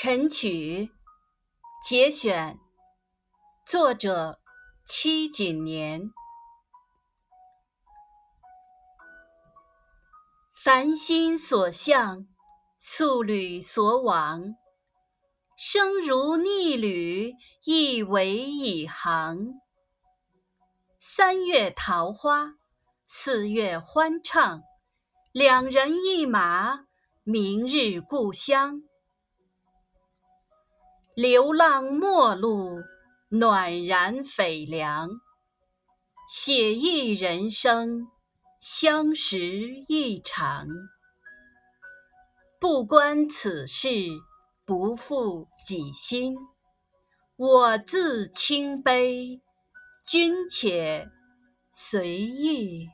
晨曲节选，作者戚景年。凡心所向，素履所往，生如逆旅，亦为以航。三月桃花，四月欢唱，两人一马，明日故乡。流浪陌路，暖然斐凉。写意人生，相识一场。不关此事，不负己心。我自清悲，君且随意。